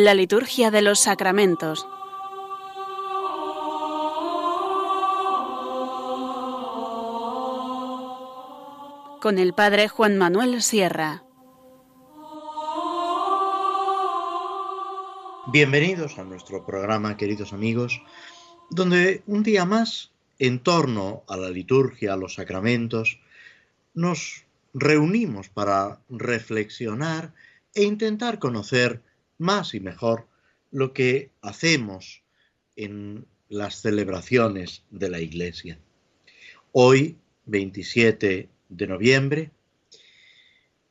La liturgia de los sacramentos. Con el Padre Juan Manuel Sierra. Bienvenidos a nuestro programa, queridos amigos, donde un día más, en torno a la liturgia, a los sacramentos, nos reunimos para reflexionar e intentar conocer más y mejor lo que hacemos en las celebraciones de la Iglesia. Hoy, 27 de noviembre,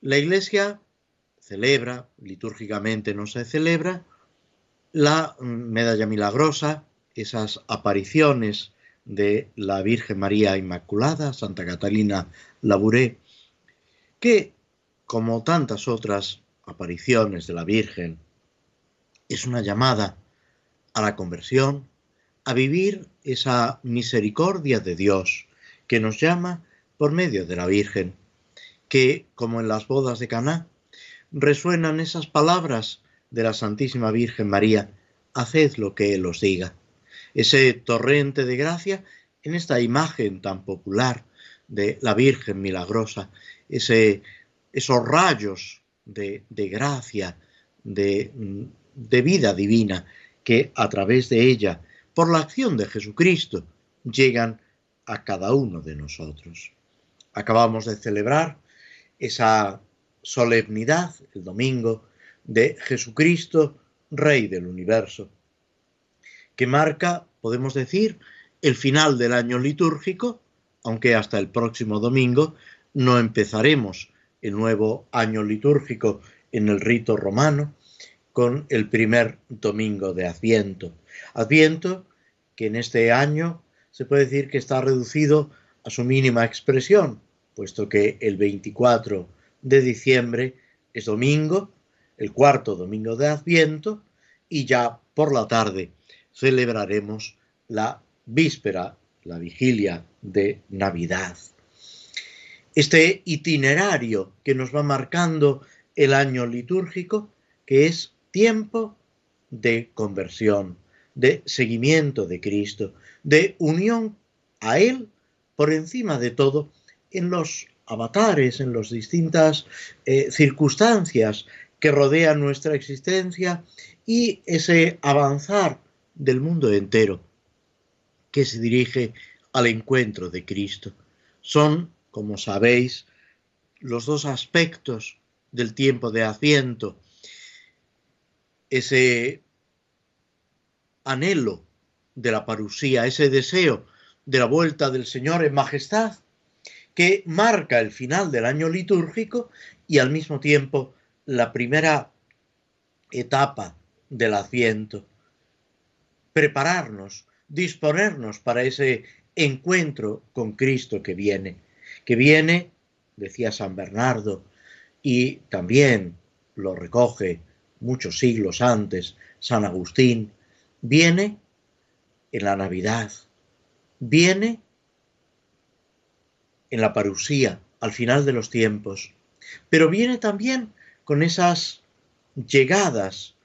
la Iglesia celebra, litúrgicamente no se celebra, la medalla milagrosa, esas apariciones de la Virgen María Inmaculada, Santa Catalina Labouré, que, como tantas otras apariciones de la Virgen, es una llamada a la conversión, a vivir esa misericordia de Dios que nos llama por medio de la Virgen, que, como en las bodas de Caná, resuenan esas palabras de la Santísima Virgen María, haced lo que Él os diga. Ese torrente de gracia en esta imagen tan popular de la Virgen milagrosa, ese, esos rayos de, de gracia, de, de vida divina que a través de ella, por la acción de Jesucristo, llegan a cada uno de nosotros. Acabamos de celebrar esa solemnidad el domingo de Jesucristo, Rey del universo, que marca, podemos decir, el final del año litúrgico, aunque hasta el próximo domingo no empezaremos el nuevo año litúrgico en el rito romano, con el primer domingo de Adviento. Adviento que en este año se puede decir que está reducido a su mínima expresión, puesto que el 24 de diciembre es domingo, el cuarto domingo de Adviento, y ya por la tarde celebraremos la víspera, la vigilia de Navidad. Este itinerario que nos va marcando el año litúrgico, que es tiempo de conversión, de seguimiento de Cristo, de unión a Él por encima de todo en los avatares, en las distintas eh, circunstancias que rodean nuestra existencia y ese avanzar del mundo entero que se dirige al encuentro de Cristo. Son, como sabéis, los dos aspectos del tiempo de Adviento ese anhelo de la parusía, ese deseo de la vuelta del Señor en majestad, que marca el final del año litúrgico y al mismo tiempo la primera etapa del Adviento. Prepararnos, disponernos para ese encuentro con Cristo que viene, que viene, decía San Bernardo, y también lo recoge muchos siglos antes, San Agustín, viene en la Navidad, viene en la parusía, al final de los tiempos, pero viene también con esas llegadas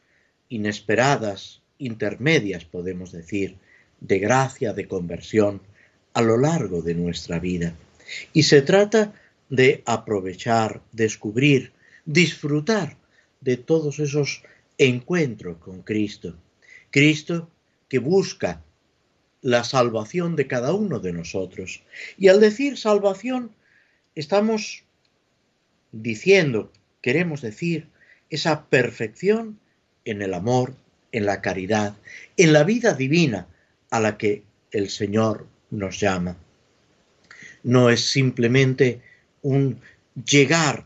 inesperadas, intermedias, podemos decir, de gracia, de conversión a lo largo de nuestra vida. Y se trata de aprovechar, descubrir, disfrutar de todos esos encuentros con Cristo. Cristo que busca la salvación de cada uno de nosotros. Y al decir salvación, estamos diciendo, queremos decir, esa perfección en el amor, en la caridad, en la vida divina a la que el Señor nos llama. No es simplemente un llegar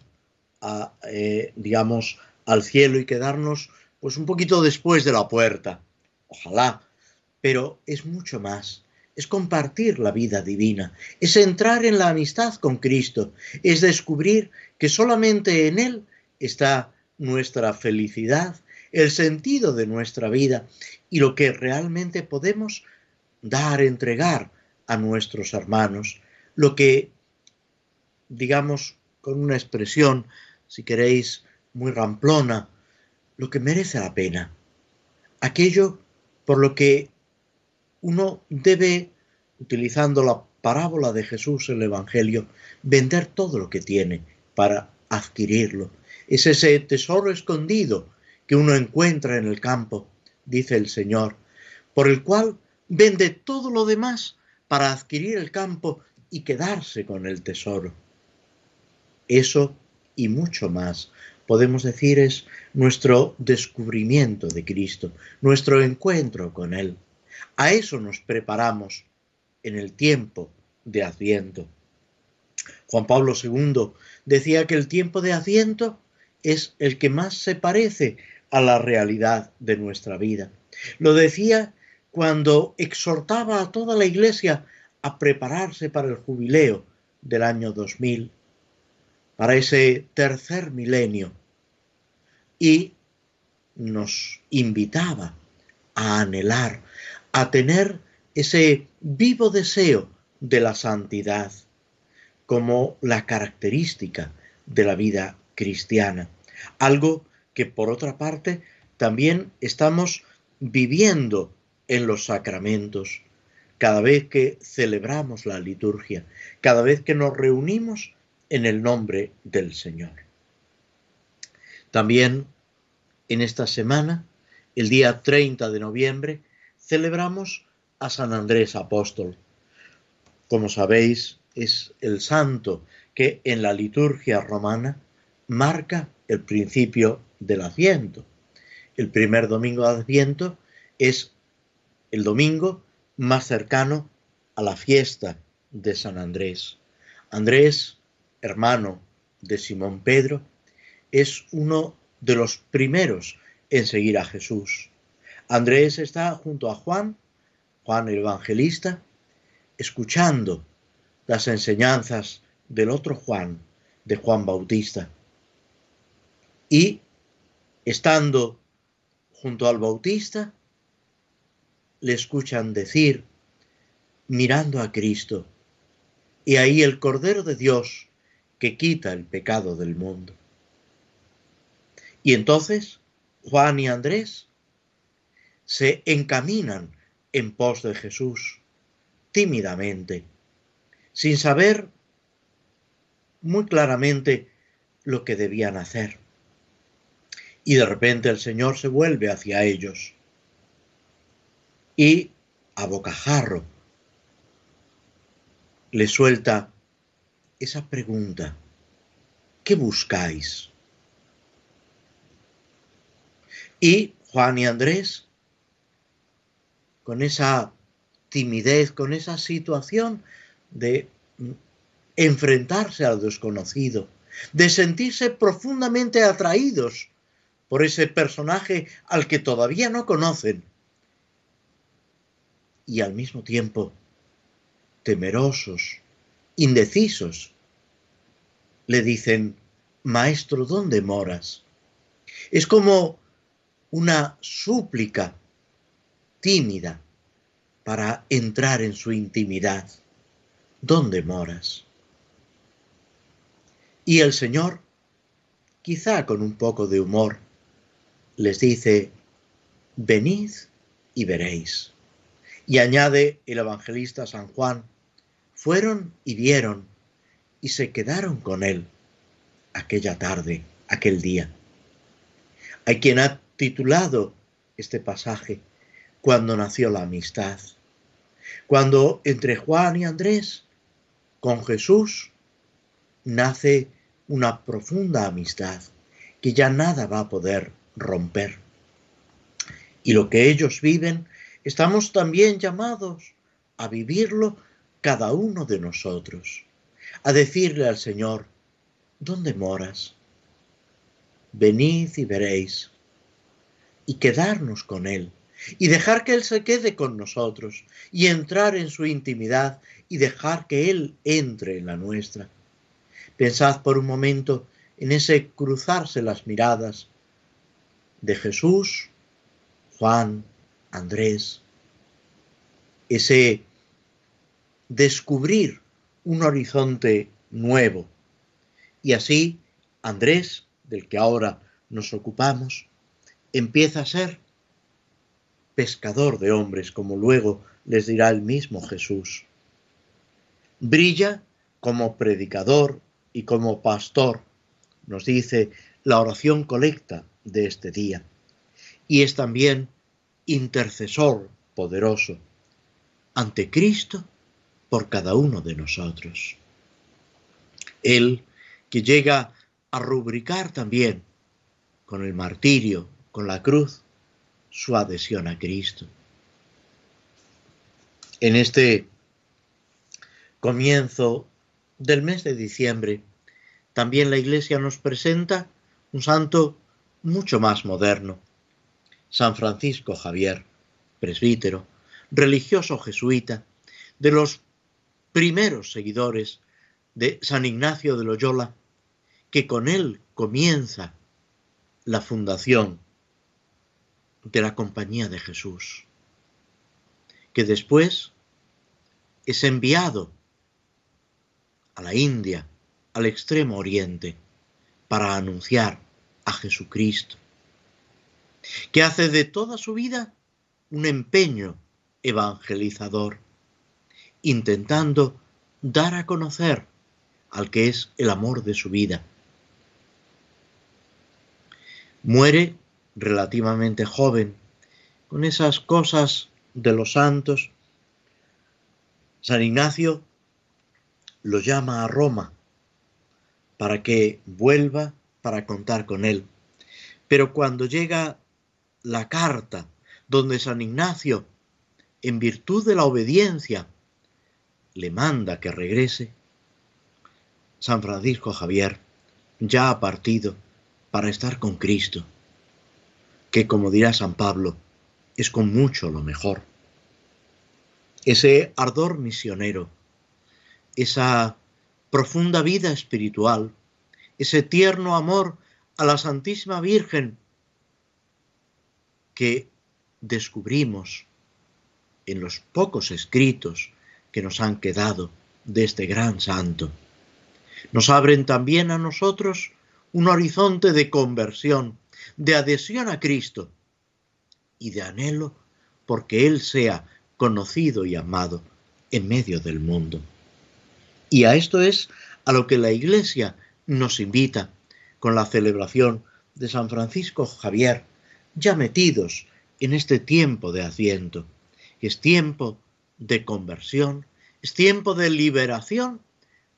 a, eh, digamos, al cielo y quedarnos pues un poquito después de la puerta. Ojalá, pero es mucho más. Es compartir la vida divina, es entrar en la amistad con Cristo, es descubrir que solamente en Él está nuestra felicidad, el sentido de nuestra vida y lo que realmente podemos dar, entregar a nuestros hermanos, lo que, digamos, con una expresión, si queréis, muy ramplona, lo que merece la pena, aquello por lo que uno debe, utilizando la parábola de Jesús en el Evangelio, vender todo lo que tiene para adquirirlo. Es ese tesoro escondido que uno encuentra en el campo, dice el Señor, por el cual vende todo lo demás para adquirir el campo y quedarse con el tesoro. Eso y mucho más, podemos decir, es nuestro descubrimiento de Cristo, nuestro encuentro con Él. A eso nos preparamos en el tiempo de Adviento. Juan Pablo II decía que el tiempo de Adviento es el que más se parece a la realidad de nuestra vida. Lo decía cuando exhortaba a toda la Iglesia a prepararse para el jubileo del año 2000, para ese tercer milenio, y nos invitaba a anhelar, a tener ese vivo deseo de la santidad como la característica de la vida cristiana. Algo que por otra parte también estamos viviendo en los sacramentos, cada vez que celebramos la liturgia, cada vez que nos reunimos en el nombre del Señor. También en esta semana, el día 30 de noviembre, celebramos a San Andrés Apóstol. Como sabéis, es el santo que en la liturgia romana marca el principio del Adviento. El primer domingo de Adviento es el domingo más cercano a la fiesta de San Andrés. Andrés, hermano de Simón Pedro, es uno de los primeros en seguir a Jesús. Andrés está junto a Juan, Juan el Evangelista, escuchando las enseñanzas del otro Juan, de Juan Bautista. Y estando junto al Bautista, le escuchan decir, mirando a Cristo, y ahí el Cordero de Dios que quita el pecado del mundo. Y entonces Juan y Andrés se encaminan en pos de Jesús, tímidamente, sin saber muy claramente lo que debían hacer. Y de repente el Señor se vuelve hacia ellos y a bocajarro le suelta esa pregunta, ¿qué buscáis? Y Juan y Andrés, con esa timidez, con esa situación de enfrentarse al desconocido, de sentirse profundamente atraídos por ese personaje al que todavía no conocen y al mismo tiempo temerosos, indecisos, le dicen, Maestro, ¿dónde moras? Es como una súplica tímida para entrar en su intimidad. ¿Dónde moras? Y el Señor, quizá con un poco de humor, les dice, venid y veréis. Y añade el evangelista San Juan, fueron y vieron y se quedaron con él aquella tarde, aquel día. Hay quien ha titulado este pasaje, Cuando nació la amistad, cuando entre Juan y Andrés, con Jesús, nace una profunda amistad que ya nada va a poder romper. Y lo que ellos viven, estamos también llamados a vivirlo cada uno de nosotros, a decirle al Señor, ¿dónde moras? Venid y veréis, y quedarnos con Él, y dejar que Él se quede con nosotros, y entrar en su intimidad, y dejar que Él entre en la nuestra. Pensad por un momento en ese cruzarse las miradas de Jesús, Juan, Andrés, ese descubrir un horizonte nuevo. Y así Andrés, del que ahora nos ocupamos, empieza a ser pescador de hombres, como luego les dirá el mismo Jesús. Brilla como predicador y como pastor, nos dice la oración colecta de este día. Y es también intercesor poderoso ante Cristo por cada uno de nosotros. Él que llega a rubricar también con el martirio, con la cruz, su adhesión a Cristo. En este comienzo del mes de diciembre, también la Iglesia nos presenta un santo mucho más moderno, San Francisco Javier, presbítero, religioso jesuita, de los primeros seguidores de San Ignacio de Loyola, que con él comienza la fundación de la Compañía de Jesús, que después es enviado a la India, al extremo oriente, para anunciar a Jesucristo, que hace de toda su vida un empeño evangelizador, intentando dar a conocer al que es el amor de su vida. Muere relativamente joven, con esas cosas de los santos. San Ignacio lo llama a Roma para que vuelva para contar con él. Pero cuando llega la carta donde San Ignacio, en virtud de la obediencia, le manda que regrese, San Francisco Javier ya ha partido para estar con Cristo, que como dirá San Pablo, es con mucho lo mejor. Ese ardor misionero, esa profunda vida espiritual, ese tierno amor a la Santísima Virgen que descubrimos en los pocos escritos que nos han quedado de este gran santo. Nos abren también a nosotros un horizonte de conversión, de adhesión a Cristo y de anhelo porque Él sea conocido y amado en medio del mundo. Y a esto es a lo que la Iglesia nos invita con la celebración de San Francisco Javier, ya metidos en este tiempo de asiento. Es tiempo de conversión, es tiempo de liberación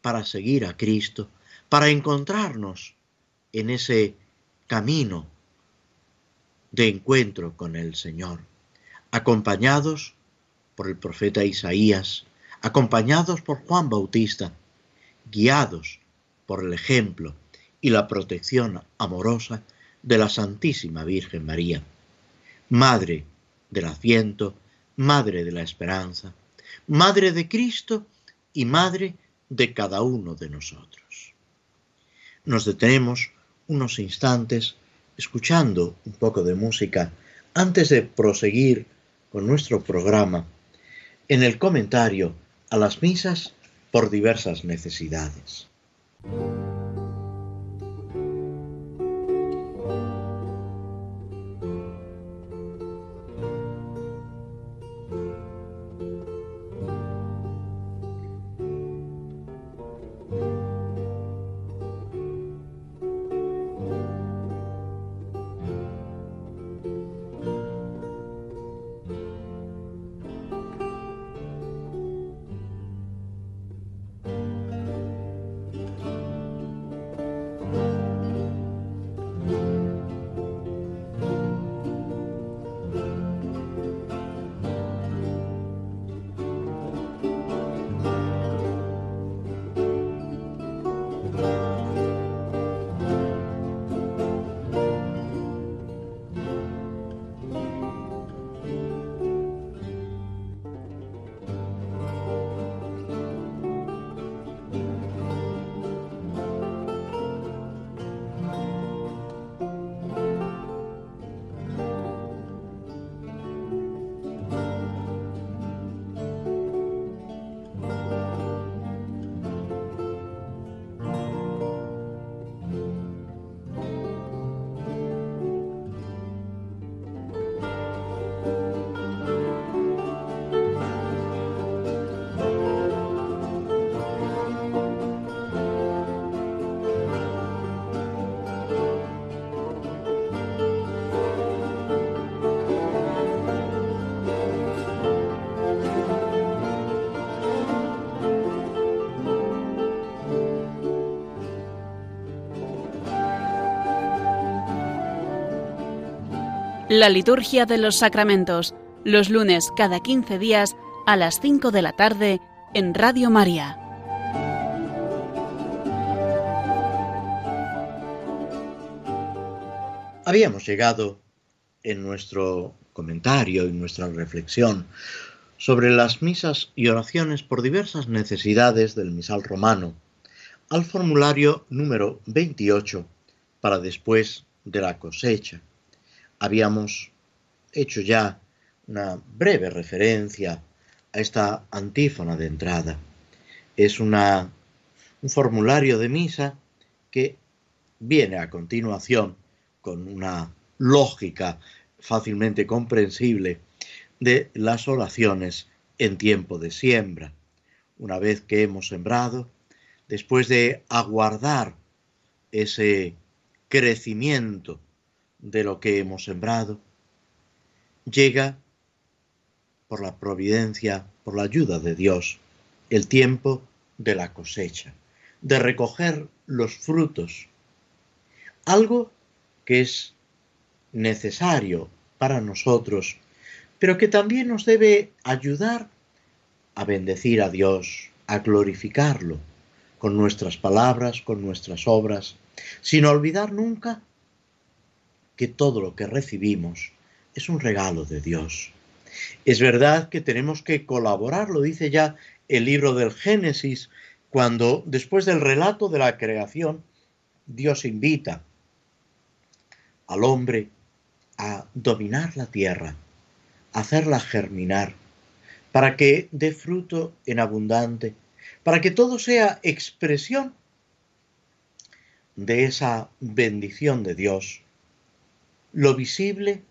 para seguir a Cristo, para encontrarnos en ese camino de encuentro con el Señor, acompañados por el profeta Isaías, acompañados por Juan Bautista, guiados por el ejemplo y la protección amorosa de la Santísima Virgen María, Madre del Asiento, Madre de la Esperanza, Madre de Cristo y Madre de cada uno de nosotros. Nos detenemos unos instantes escuchando un poco de música antes de proseguir con nuestro programa en el comentario a las misas por diversas necesidades. La liturgia de los sacramentos, los lunes cada 15 días a las 5 de la tarde en Radio María. Habíamos llegado en nuestro comentario, en nuestra reflexión sobre las misas y oraciones por diversas necesidades del misal romano, al formulario número 28 para después de la cosecha. Habíamos hecho ya una breve referencia a esta antífona de entrada. Es una, un formulario de misa que viene a continuación con una lógica fácilmente comprensible de las oraciones en tiempo de siembra. Una vez que hemos sembrado, después de aguardar ese crecimiento de lo que hemos sembrado, llega por la providencia, por la ayuda de Dios, el tiempo de la cosecha, de recoger los frutos, algo que es necesario para nosotros, pero que también nos debe ayudar a bendecir a Dios, a glorificarlo, con nuestras palabras, con nuestras obras, sin olvidar nunca que todo lo que recibimos es un regalo de Dios. Es verdad que tenemos que colaborar, lo dice ya el libro del Génesis, cuando después del relato de la creación, Dios invita al hombre a dominar la tierra, a hacerla germinar, para que dé fruto en abundante, para que todo sea expresión de esa bendición de Dios, lo visible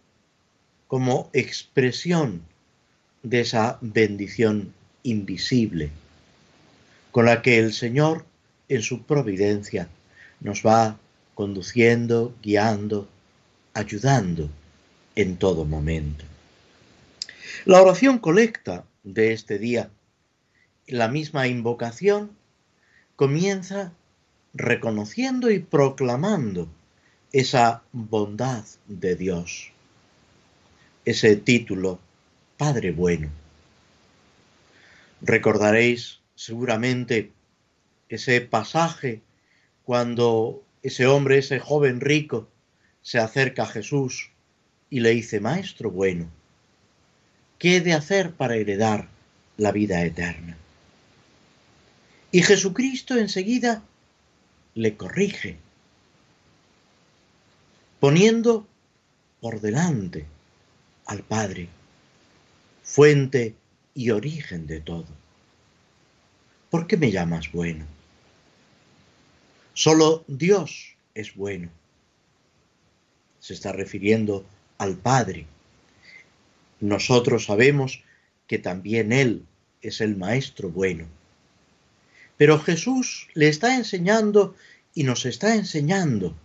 como expresión de esa bendición invisible, con la que el Señor en su providencia nos va conduciendo, guiando, ayudando en todo momento. La oración colecta de este día, la misma invocación, comienza reconociendo y proclamando esa bondad de Dios, ese título, Padre bueno. Recordaréis seguramente ese pasaje cuando ese hombre, ese joven rico, se acerca a Jesús y le dice, Maestro bueno, ¿qué he de hacer para heredar la vida eterna? Y Jesucristo enseguida le corrige, poniendo por delante al Padre, fuente y origen de todo. ¿Por qué me llamas bueno? Solo Dios es bueno se está refiriendo al Padre. Nosotros sabemos que también Él es el Maestro bueno. Pero Jesús le está enseñando y nos está enseñando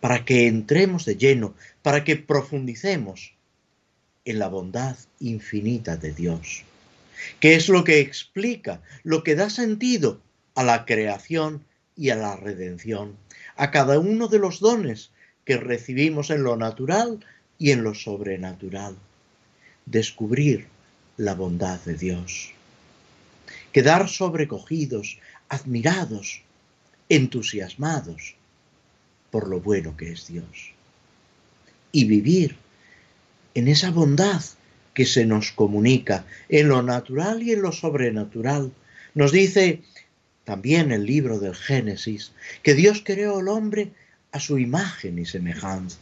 para que entremos de lleno, para que profundicemos en la bondad infinita de Dios, que es lo que explica, lo que da sentido a la creación y a la redención, a cada uno de los dones que recibimos en lo natural y en lo sobrenatural. Descubrir la bondad de Dios. Quedar sobrecogidos, admirados, entusiasmados por lo bueno que es Dios. Y vivir en esa bondad que se nos comunica en lo natural y en lo sobrenatural. Nos dice también el libro del Génesis que Dios creó al hombre a su imagen y semejanza.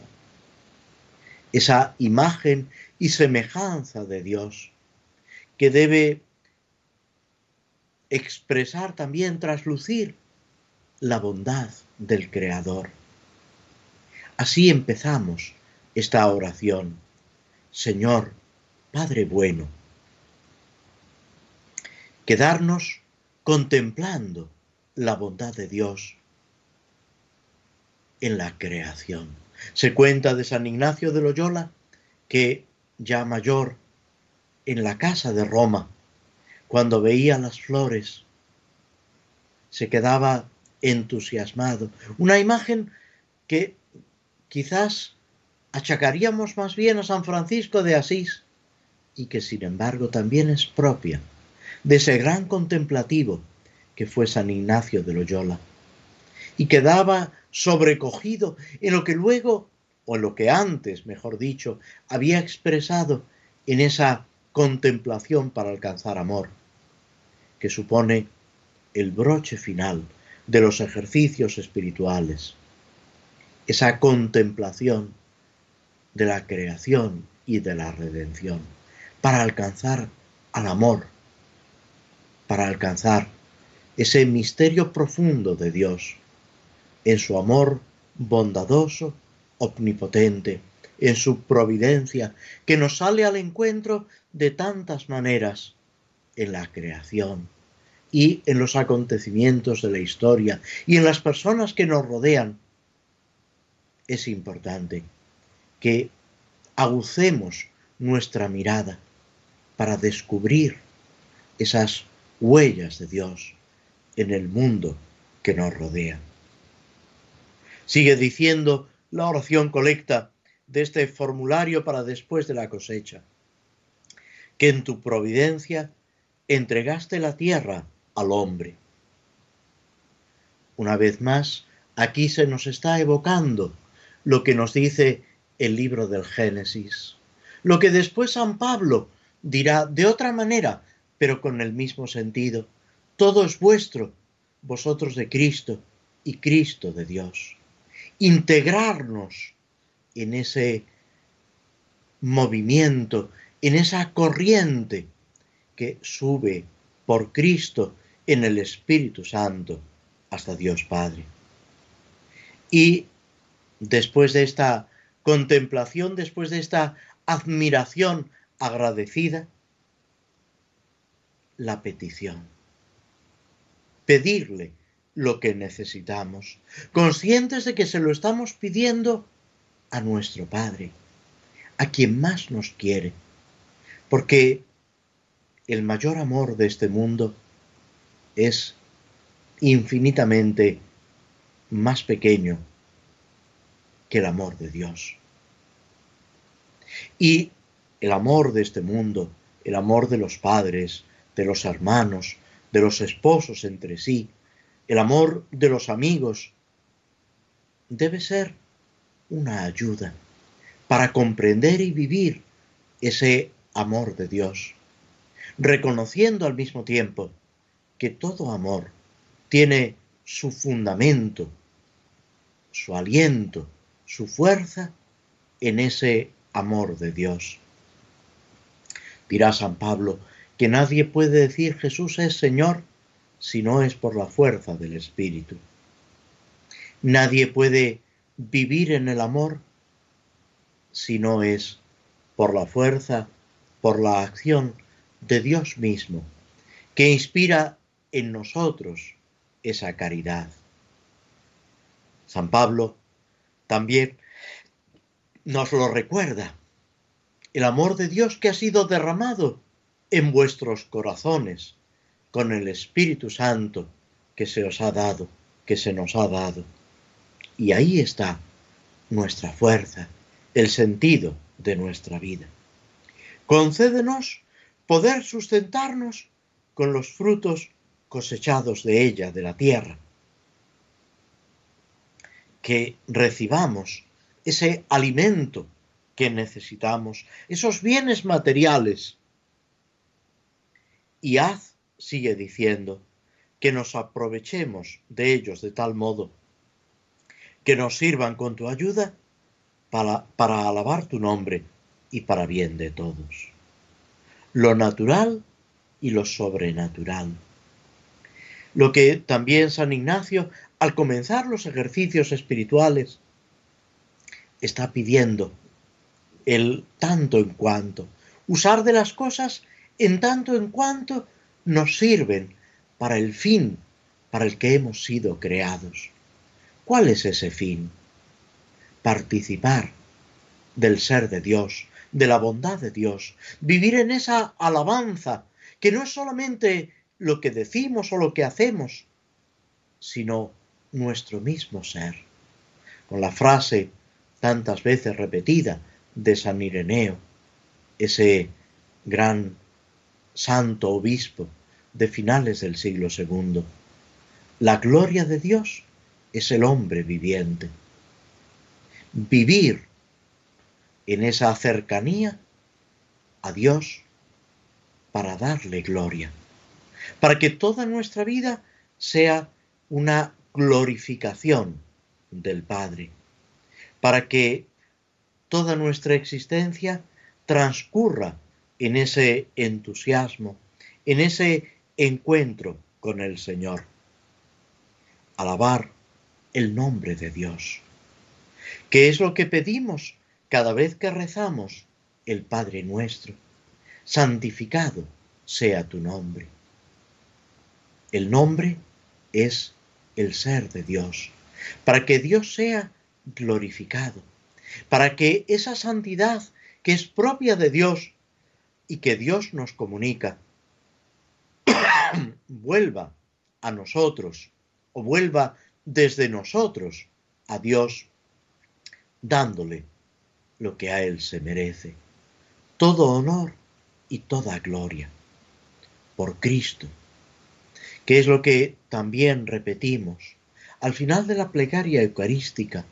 Esa imagen y semejanza de Dios que debe expresar también, traslucir la bondad del Creador. Así empezamos esta oración. Señor, Padre bueno, quedarnos contemplando la bondad de Dios en la creación. Se cuenta de San Ignacio de Loyola que ya mayor en la casa de Roma, cuando veía las flores, se quedaba entusiasmado. Una imagen que quizás achacaríamos más bien a San Francisco de Asís y que sin embargo también es propia de ese gran contemplativo que fue San Ignacio de Loyola y quedaba sobrecogido en lo que luego, o en lo que antes, mejor dicho, había expresado en esa contemplación para alcanzar amor, que supone el broche final de los ejercicios espirituales, esa contemplación de la creación y de la redención, para alcanzar al amor, para alcanzar ese misterio profundo de Dios, en su amor bondadoso, omnipotente, en su providencia, que nos sale al encuentro de tantas maneras en la creación y en los acontecimientos de la historia y en las personas que nos rodean. Es importante que agucemos nuestra mirada para descubrir esas huellas de Dios en el mundo que nos rodea. Sigue diciendo la oración colecta de este formulario para después de la cosecha, que en tu providencia entregaste la tierra al hombre. Una vez más, aquí se nos está evocando lo que nos dice el libro del Génesis, lo que después San Pablo dirá de otra manera, pero con el mismo sentido. Todo es vuestro, vosotros de Cristo y Cristo de Dios integrarnos en ese movimiento, en esa corriente que sube por Cristo en el Espíritu Santo hasta Dios Padre. Y después de esta contemplación, después de esta admiración agradecida, la petición. Pedirle lo que necesitamos, conscientes de que se lo estamos pidiendo a nuestro Padre, a quien más nos quiere, porque el mayor amor de este mundo es infinitamente más pequeño que el amor de Dios. Y el amor de este mundo, el amor de los padres, de los hermanos, de los esposos entre sí, el amor de los amigos, debe ser una ayuda para comprender y vivir ese amor de Dios, reconociendo al mismo tiempo que todo amor tiene su fundamento, su aliento, su fuerza en ese amor de Dios. Dirá San Pablo que nadie puede decir Jesús es Señor si no es por la fuerza del Espíritu. Nadie puede vivir en el amor si no es por la fuerza, por la acción de Dios mismo, que inspira en nosotros esa caridad. San Pablo también nos lo recuerda, el amor de Dios que ha sido derramado en vuestros corazones con el Espíritu Santo que se os ha dado, que se nos ha dado. Y ahí está nuestra fuerza, el sentido de nuestra vida. Concédenos poder sustentarnos con los frutos cosechados de ella, de la tierra. Que recibamos ese alimento que necesitamos, esos bienes materiales. Y haz sigue diciendo, que nos aprovechemos de ellos de tal modo que nos sirvan con tu ayuda para, para alabar tu nombre y para bien de todos. Lo natural y lo sobrenatural. Lo que también San Ignacio, al comenzar los ejercicios espirituales, está pidiendo el tanto en cuanto, usar de las cosas en tanto en cuanto nos sirven para el fin para el que hemos sido creados. ¿Cuál es ese fin? Participar del ser de Dios, de la bondad de Dios, vivir en esa alabanza, que no es solamente lo que decimos o lo que hacemos, sino nuestro mismo ser. Con la frase tantas veces repetida de San Ireneo, ese gran santo obispo de finales del siglo II. La gloria de Dios es el hombre viviente. Vivir en esa cercanía a Dios para darle gloria, para que toda nuestra vida sea una glorificación del Padre, para que toda nuestra existencia transcurra en ese entusiasmo, en ese encuentro con el Señor. Alabar el nombre de Dios. ¿Qué es lo que pedimos cada vez que rezamos el Padre nuestro? Santificado sea tu nombre. El nombre es el ser de Dios, para que Dios sea glorificado, para que esa santidad que es propia de Dios y que Dios nos comunica, vuelva a nosotros o vuelva desde nosotros a Dios, dándole lo que a Él se merece, todo honor y toda gloria, por Cristo, que es lo que también repetimos al final de la plegaria eucarística,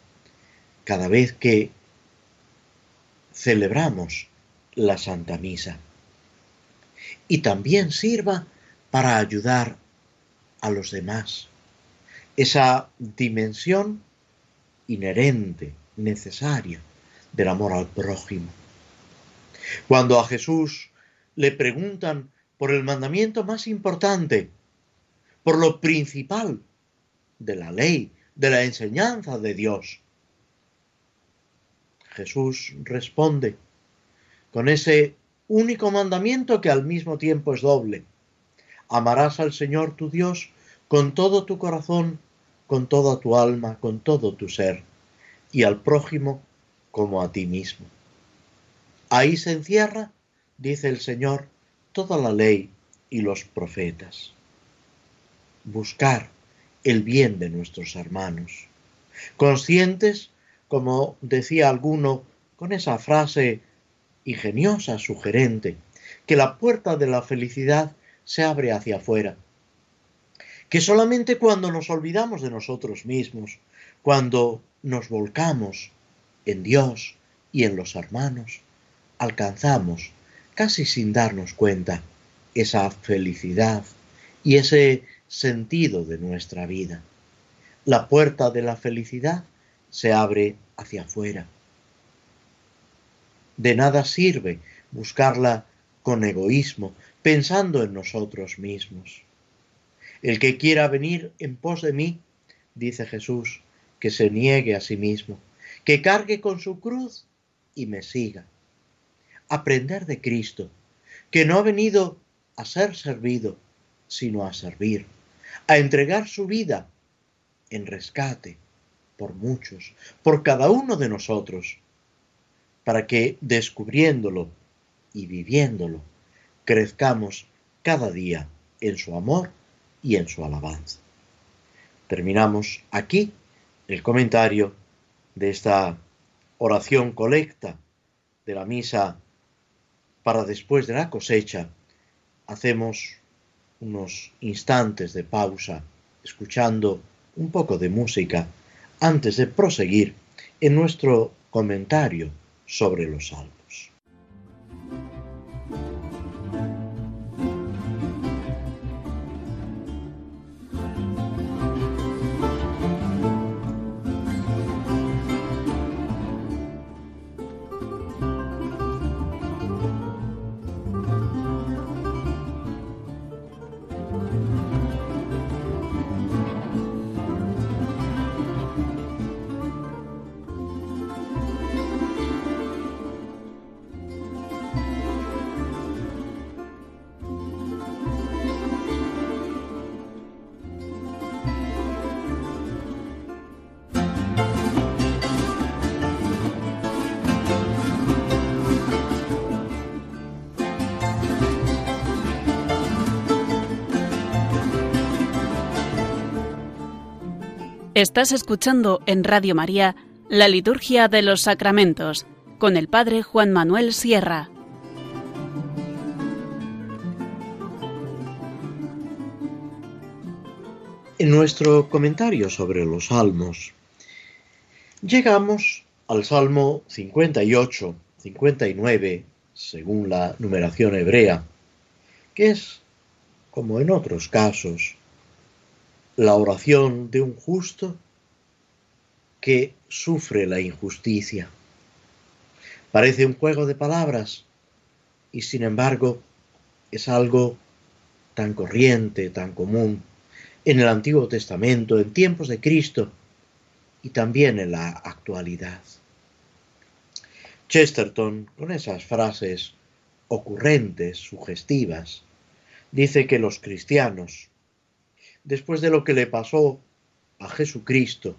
cada vez que celebramos la Santa Misa. Y también sirva para ayudar a los demás. Esa dimensión inherente, necesaria del amor al prójimo. Cuando a Jesús le preguntan por el mandamiento más importante, por lo principal de la ley, de la enseñanza de Dios, Jesús responde con ese único mandamiento que al mismo tiempo es doble. Amarás al Señor tu Dios con todo tu corazón, con toda tu alma, con todo tu ser, y al prójimo como a ti mismo. Ahí se encierra, dice el Señor, toda la ley y los profetas. Buscar el bien de nuestros hermanos, conscientes como decía alguno con esa frase ingeniosa, sugerente, que la puerta de la felicidad se abre hacia afuera, que solamente cuando nos olvidamos de nosotros mismos, cuando nos volcamos en Dios y en los hermanos, alcanzamos, casi sin darnos cuenta, esa felicidad y ese sentido de nuestra vida. La puerta de la felicidad se abre hacia afuera. De nada sirve buscarla con egoísmo, pensando en nosotros mismos. El que quiera venir en pos de mí, dice Jesús, que se niegue a sí mismo, que cargue con su cruz y me siga. Aprender de Cristo, que no ha venido a ser servido, sino a servir, a entregar su vida en rescate por muchos, por cada uno de nosotros, para que descubriéndolo y viviéndolo, crezcamos cada día en su amor y en su alabanza. Terminamos aquí el comentario de esta oración colecta de la misa para después de la cosecha. Hacemos unos instantes de pausa escuchando un poco de música antes de proseguir en nuestro comentario sobre los salmos. Estás escuchando en Radio María La liturgia de los sacramentos con el Padre Juan Manuel Sierra. En nuestro comentario sobre los salmos, llegamos al Salmo 58, 59, según la numeración hebrea, que es, como en otros casos, la oración de un justo que sufre la injusticia. Parece un juego de palabras y sin embargo es algo tan corriente, tan común en el Antiguo Testamento, en tiempos de Cristo y también en la actualidad. Chesterton, con esas frases ocurrentes, sugestivas, dice que los cristianos, después de lo que le pasó a Jesucristo,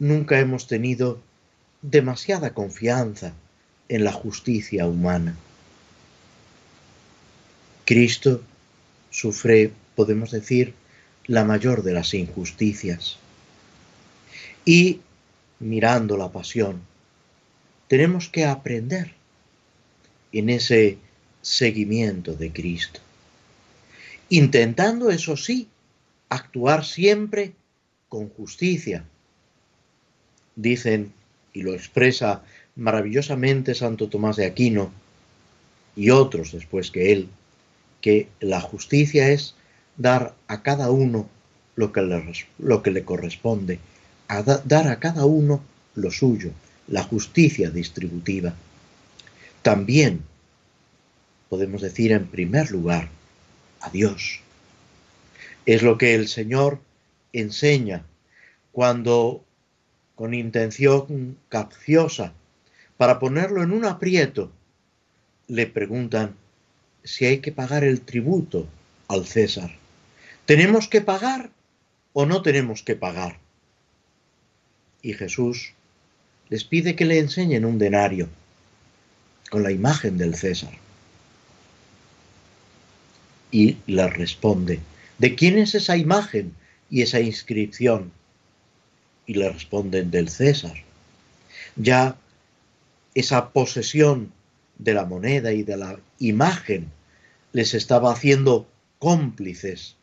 nunca hemos tenido demasiada confianza en la justicia humana. Cristo sufre, podemos decir, la mayor de las injusticias. Y, mirando la pasión, tenemos que aprender en ese seguimiento de Cristo. Intentando, eso sí, actuar siempre con justicia. Dicen, y lo expresa maravillosamente Santo Tomás de Aquino y otros después que él, que la justicia es dar a cada uno lo que le, corresponde, a dar a cada uno lo suyo, la justicia distributiva. También podemos decir en primer lugar a Dios. Es lo que el Señor enseña cuando con intención capciosa para ponerlo en un aprieto, le preguntan si hay que pagar el tributo al César. ¿Tenemos que pagar o no tenemos que pagar? Y Jesús les pide que le enseñen un denario con la imagen del César. Y les responde, ¿de quién es esa imagen y esa inscripción? Y le responden del César. Ya esa posesión de la moneda y de la imagen les estaba haciendo cómplices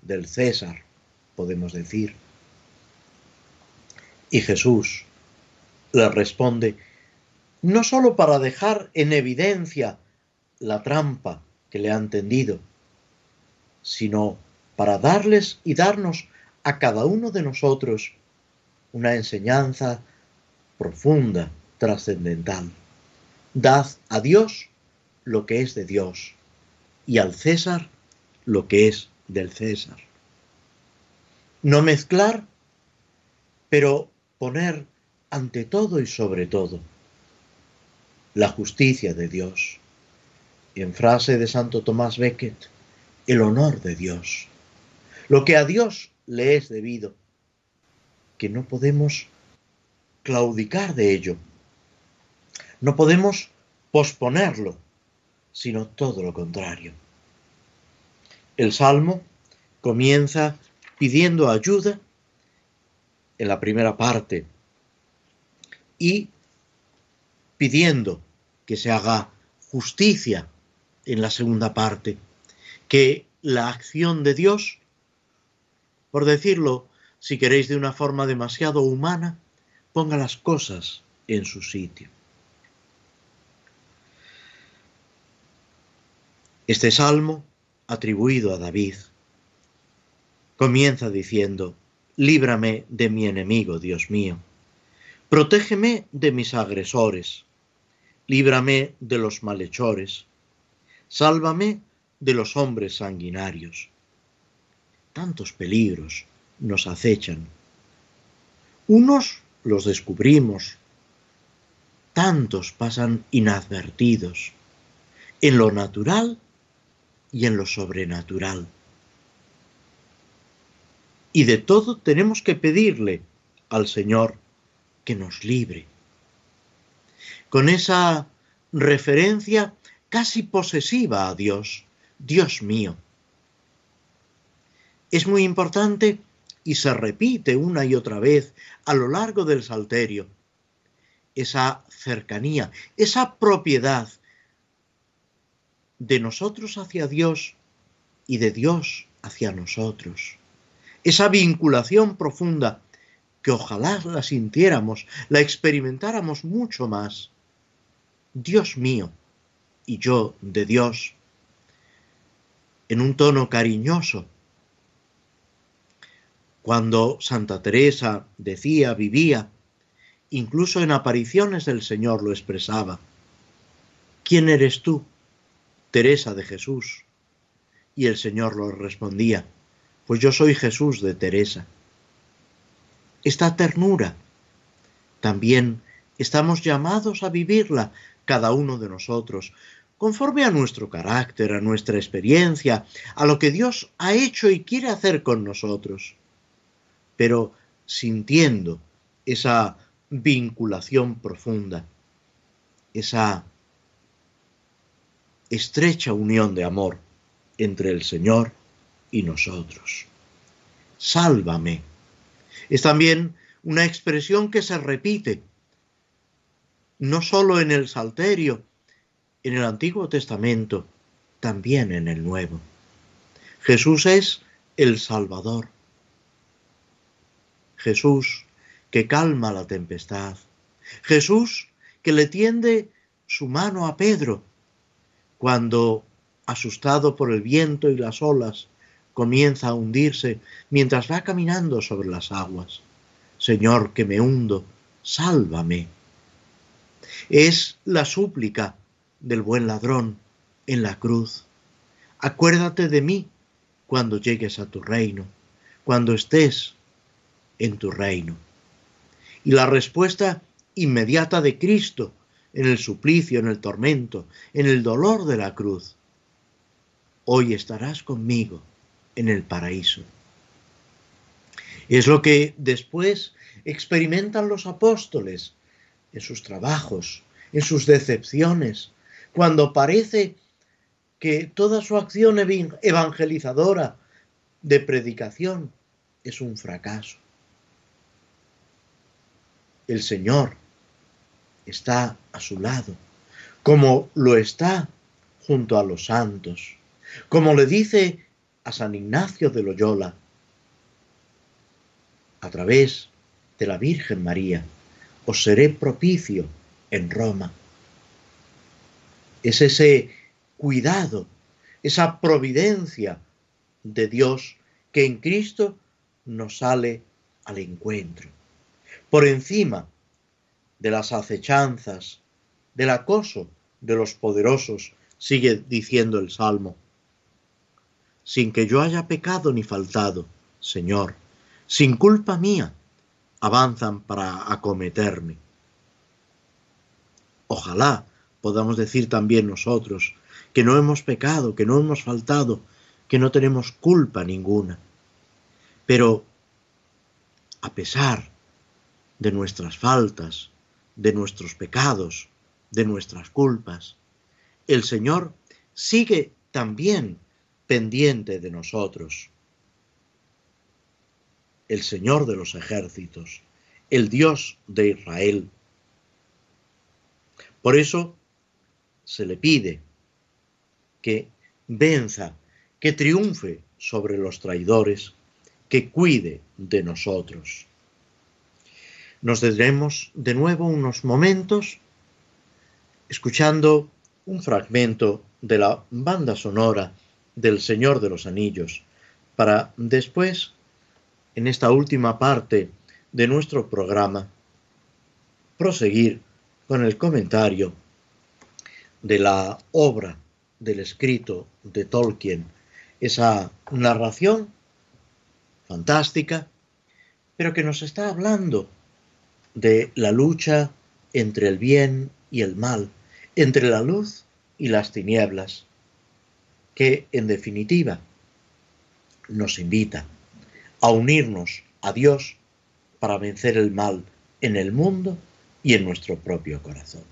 del César, podemos decir. Y Jesús le responde, no sólo para dejar en evidencia la trampa que le han tendido, sino para darles y darnos a cada uno de nosotros una enseñanza profunda trascendental. Dad a Dios lo que es de Dios y al César lo que es del César. No mezclar, pero poner ante todo y sobre todo la justicia de Dios. en frase de Santo Tomás Becket, el honor de Dios. Lo que a Dios le es debido, que no podemos claudicar de ello, no podemos posponerlo, sino todo lo contrario. El Salmo comienza pidiendo ayuda en la primera parte y pidiendo que se haga justicia en la segunda parte, que la acción de Dios, por decirlo, si queréis de una forma demasiado humana, ponga las cosas en su sitio. Este salmo, atribuido a David, comienza diciendo, líbrame de mi enemigo, Dios mío, protégeme de mis agresores, líbrame de los malhechores, sálvame de los hombres sanguinarios. Tantos peligros nos acechan. Unos los descubrimos, tantos pasan inadvertidos, en lo natural y en lo sobrenatural. Y de todo tenemos que pedirle al Señor que nos libre. Con esa referencia casi posesiva a Dios, Dios mío. Es muy importante y se repite una y otra vez a lo largo del salterio. Esa cercanía, esa propiedad de nosotros hacia Dios y de Dios hacia nosotros. Esa vinculación profunda que ojalá la sintiéramos, la experimentáramos mucho más. Dios mío y yo de Dios, en un tono cariñoso. Cuando Santa Teresa decía, vivía, incluso en apariciones del Señor lo expresaba. ¿Quién eres tú? Teresa de Jesús. Y el Señor lo respondía, pues yo soy Jesús de Teresa. Esta ternura también estamos llamados a vivirla cada uno de nosotros, conforme a nuestro carácter, a nuestra experiencia, a lo que Dios ha hecho y quiere hacer con nosotros, pero sintiendo esa vinculación profunda, esa estrecha unión de amor entre el Señor y nosotros. Sálvame. Es también una expresión que se repite, no solo en el Salterio, en el Antiguo Testamento, también en el Nuevo. Jesús es el Salvador. Jesús que calma la tempestad. Jesús que le tiende su mano a Pedro cuando, asustado por el viento y las olas, comienza a hundirse mientras va caminando sobre las aguas. Señor, que me hundo, sálvame. Es la súplica del buen ladrón en la cruz. Acuérdate de mí cuando llegues a tu reino, cuando estés en tu reino. Y la respuesta inmediata de Cristo en el suplicio, en el tormento, en el dolor de la cruz. Hoy estarás conmigo en el paraíso. Es lo que después experimentan los apóstoles en sus trabajos, en sus decepciones, cuando parece que toda su acción evangelizadora de predicación es un fracaso. El Señor está a su lado, como lo está junto a los santos, como le dice a San Ignacio de Loyola, a través de la Virgen María, os seré propicio en Roma. Es ese cuidado, esa providencia de Dios que en Cristo nos sale al encuentro. Por encima de las acechanzas, del acoso de los poderosos, sigue diciendo el Salmo. Sin que yo haya pecado ni faltado, Señor, sin culpa mía, avanzan para acometerme. Ojalá podamos decir también nosotros que no hemos pecado, que no hemos faltado, que no tenemos culpa ninguna. Pero, a pesar de nuestras faltas, de nuestros pecados, de nuestras culpas. El Señor sigue también pendiente de nosotros. El Señor de los ejércitos, el Dios de Israel. Por eso se le pide que venza, que triunfe sobre los traidores, que cuide de nosotros. Nos tendremos de nuevo unos momentos escuchando un fragmento de la banda sonora del Señor de los Anillos, para después, en esta última parte de nuestro programa, proseguir con el comentario de la obra del escrito de Tolkien, esa narración fantástica, pero que nos está hablando de la lucha entre el bien y el mal, entre la luz y las tinieblas, que en definitiva nos invita a unirnos a Dios para vencer el mal en el mundo y en nuestro propio corazón.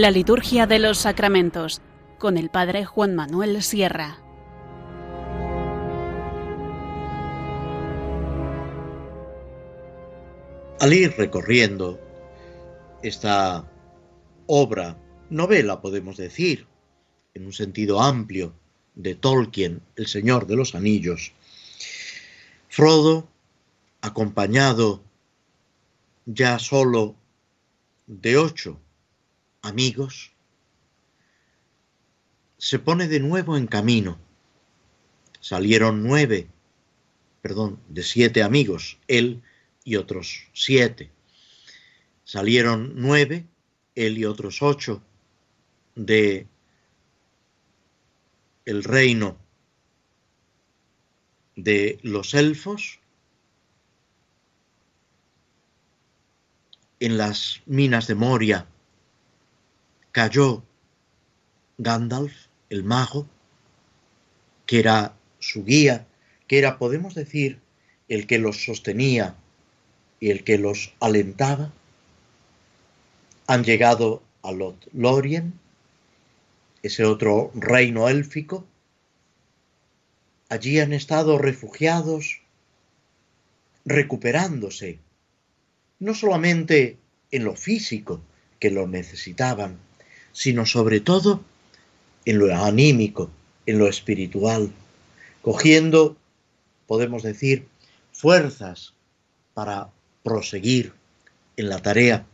La liturgia de los sacramentos con el Padre Juan Manuel Sierra. Al ir recorriendo esta obra, novela podemos decir, en un sentido amplio, de Tolkien, El Señor de los Anillos, Frodo, acompañado ya solo de ocho amigos, se pone de nuevo en camino. Salieron nueve, perdón, de siete amigos, él y otros siete. Salieron nueve, él y otros ocho, de el reino de los elfos en las minas de Moria cayó Gandalf, el mago, que era su guía, que era, podemos decir, el que los sostenía y el que los alentaba. Han llegado a Lorien, ese otro reino élfico. Allí han estado refugiados, recuperándose no solamente en lo físico, que lo necesitaban, sino sobre todo en lo anímico, en lo espiritual, cogiendo, podemos decir, fuerzas para proseguir en la tarea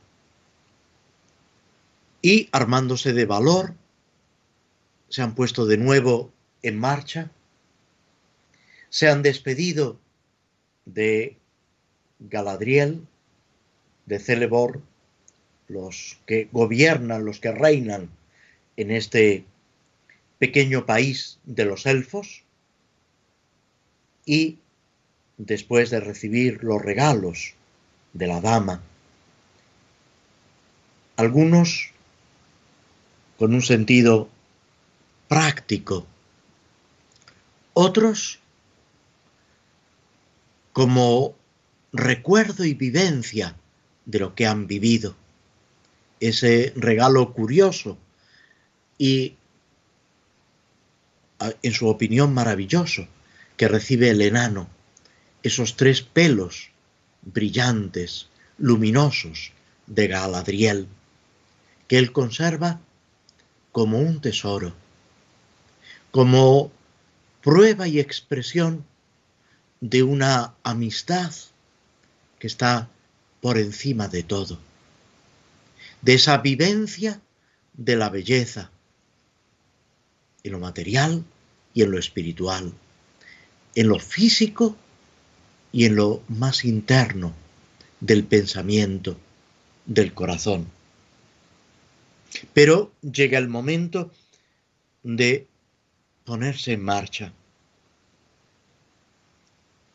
y armándose de valor, se han puesto de nuevo en marcha, se han despedido de Galadriel, de Celebor, los que gobiernan, los que reinan en este pequeño país de los elfos, y después de recibir los regalos de la dama, algunos con un sentido práctico, otros como recuerdo y vivencia de lo que han vivido. Ese regalo curioso y, en su opinión, maravilloso que recibe el enano. Esos tres pelos brillantes, luminosos de Galadriel, que él conserva como un tesoro, como prueba y expresión de una amistad que está por encima de todo, de esa vivencia de la belleza en lo material y en lo espiritual, en lo físico y en lo más interno del pensamiento, del corazón. Pero llega el momento de ponerse en marcha.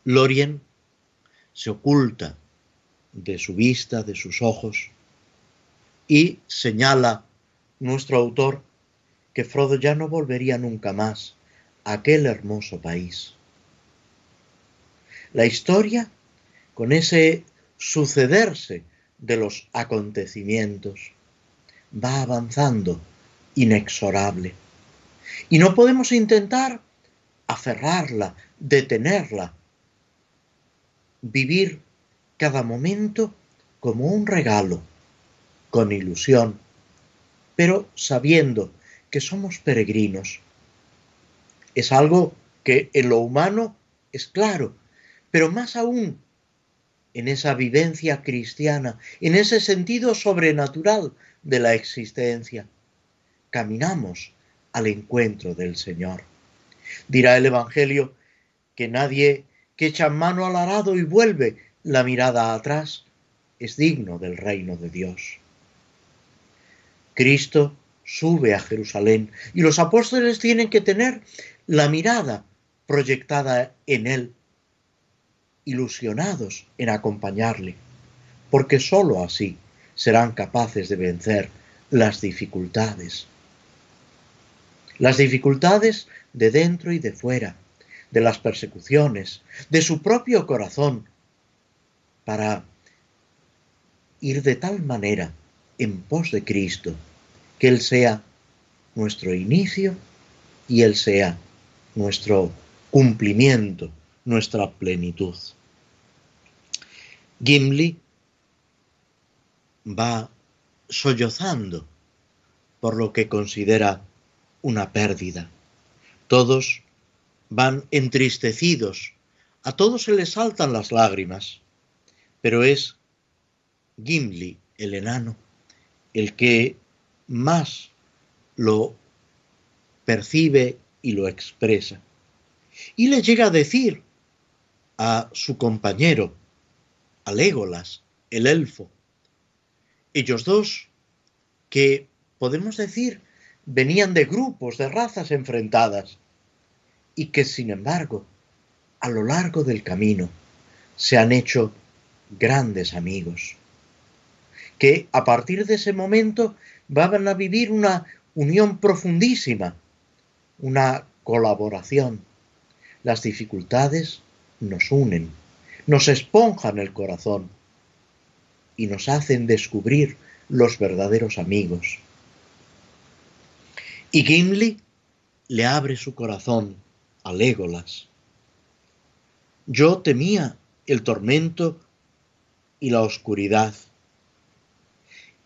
Lorien se oculta de su vista, de sus ojos, y señala nuestro autor que Frodo ya no volvería nunca más a aquel hermoso país. La historia, con ese sucederse de los acontecimientos, va avanzando inexorable. Y no podemos intentar aferrarla, detenerla, vivir cada momento como un regalo, con ilusión, pero sabiendo que somos peregrinos. Es algo que en lo humano es claro, pero más aún en esa vivencia cristiana, en ese sentido sobrenatural de la existencia. Caminamos al encuentro del Señor. Dirá el Evangelio que nadie que echa mano al arado y vuelve la mirada atrás es digno del reino de Dios. Cristo sube a Jerusalén y los apóstoles tienen que tener la mirada proyectada en Él, ilusionados en acompañarle, porque sólo así serán capaces de vencer las dificultades. Las dificultades de dentro y de fuera, de las persecuciones, de su propio corazón, para ir de tal manera en pos de Cristo que Él sea nuestro inicio y Él sea nuestro cumplimiento, nuestra plenitud. Gimli va sollozando por lo que considera una pérdida. Todos van entristecidos, a todos se les saltan las lágrimas, pero es Gimli, el enano, el que más lo percibe y lo expresa. Y le llega a decir a su compañero, a Legolas, el elfo, ellos dos, que podemos decir venían de grupos, de razas enfrentadas, y que sin embargo, a lo largo del camino, se han hecho grandes amigos, que a partir de ese momento van a vivir una unión profundísima, una colaboración. Las dificultades nos unen, nos esponjan el corazón y nos hacen descubrir los verdaderos amigos. Y Gimli le abre su corazón a Legolas. Yo temía el tormento y la oscuridad.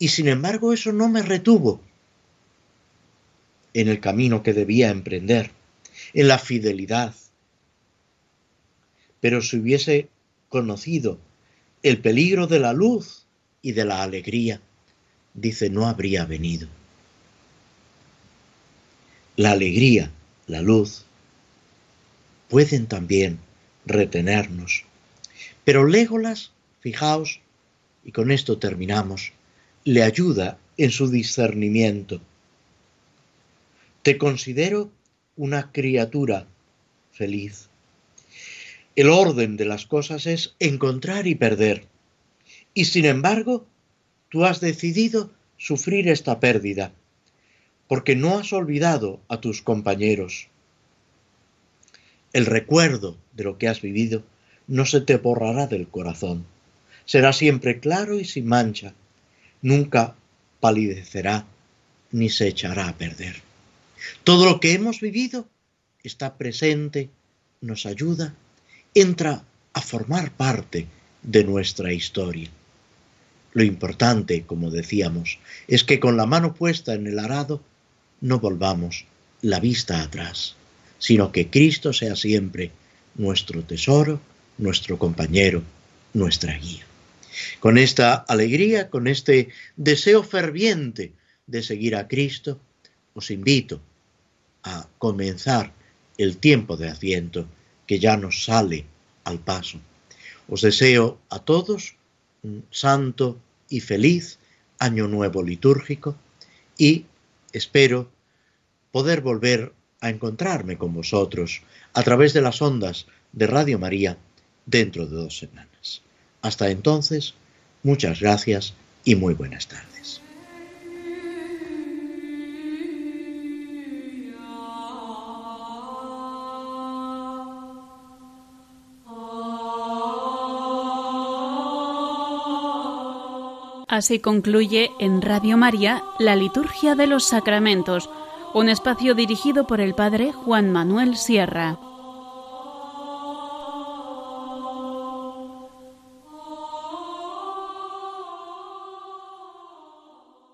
Y sin embargo eso no me retuvo en el camino que debía emprender, en la fidelidad. Pero si hubiese conocido el peligro de la luz y de la alegría, dice, no habría venido. La alegría, la luz, pueden también retenernos. Pero Légolas, fijaos, y con esto terminamos, le ayuda en su discernimiento. Te considero una criatura feliz. El orden de las cosas es encontrar y perder. Y sin embargo, tú has decidido sufrir esta pérdida porque no has olvidado a tus compañeros. El recuerdo de lo que has vivido no se te borrará del corazón. Será siempre claro y sin mancha. Nunca palidecerá ni se echará a perder. Todo lo que hemos vivido está presente, nos ayuda, entra a formar parte de nuestra historia. Lo importante, como decíamos, es que con la mano puesta en el arado no volvamos la vista atrás, sino que Cristo sea siempre nuestro tesoro, nuestro compañero, nuestra guía. Con esta alegría, con este deseo ferviente de seguir a Cristo, os invito a comenzar el tiempo de asiento que ya nos sale al paso. Os deseo a todos un santo y feliz año nuevo litúrgico y espero poder volver a encontrarme con vosotros a través de las ondas de Radio María dentro de dos semanas. Hasta entonces, muchas gracias y muy buenas tardes. Así concluye en Radio María la Liturgia de los Sacramentos, un espacio dirigido por el Padre Juan Manuel Sierra.